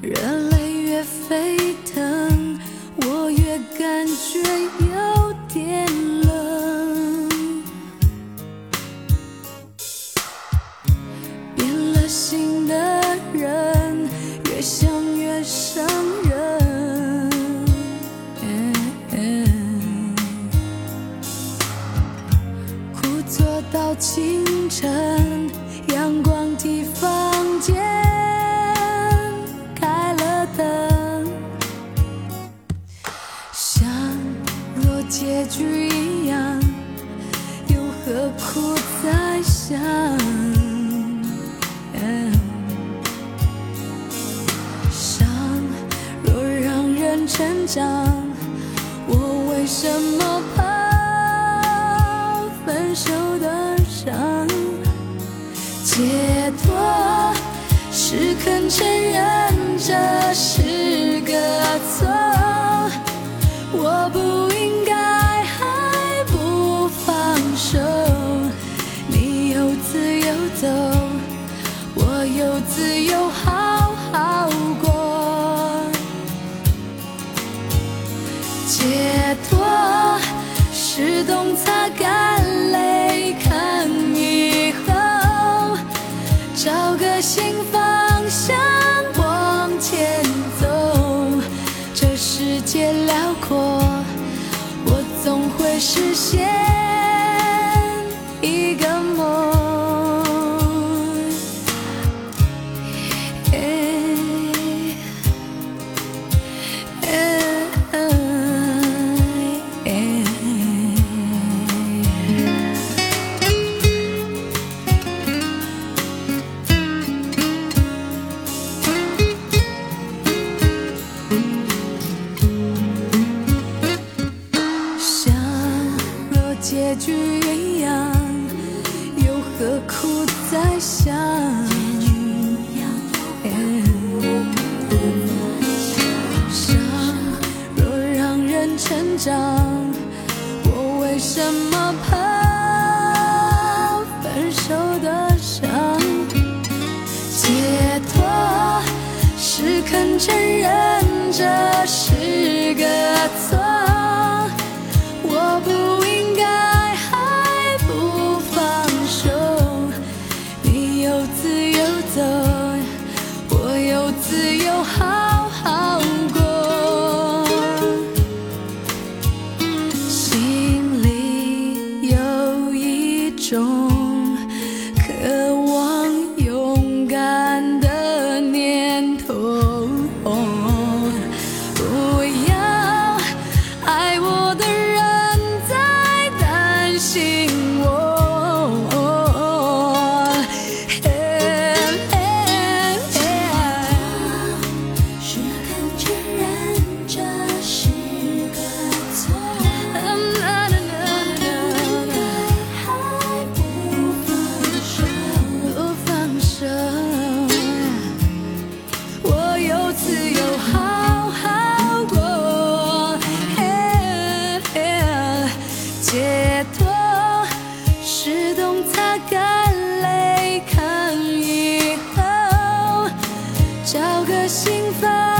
热泪越沸腾，我越感觉有点冷。变了心的人，越想越伤人。苦坐到清晨，结局一样，又何苦再想？伤若让人成长，我为什么怕分手的伤？解脱是肯承认这是个错，自由好。结局一样，又何苦再想？伤若让人成长，我为什么怕分手的伤？解脱是肯承认心房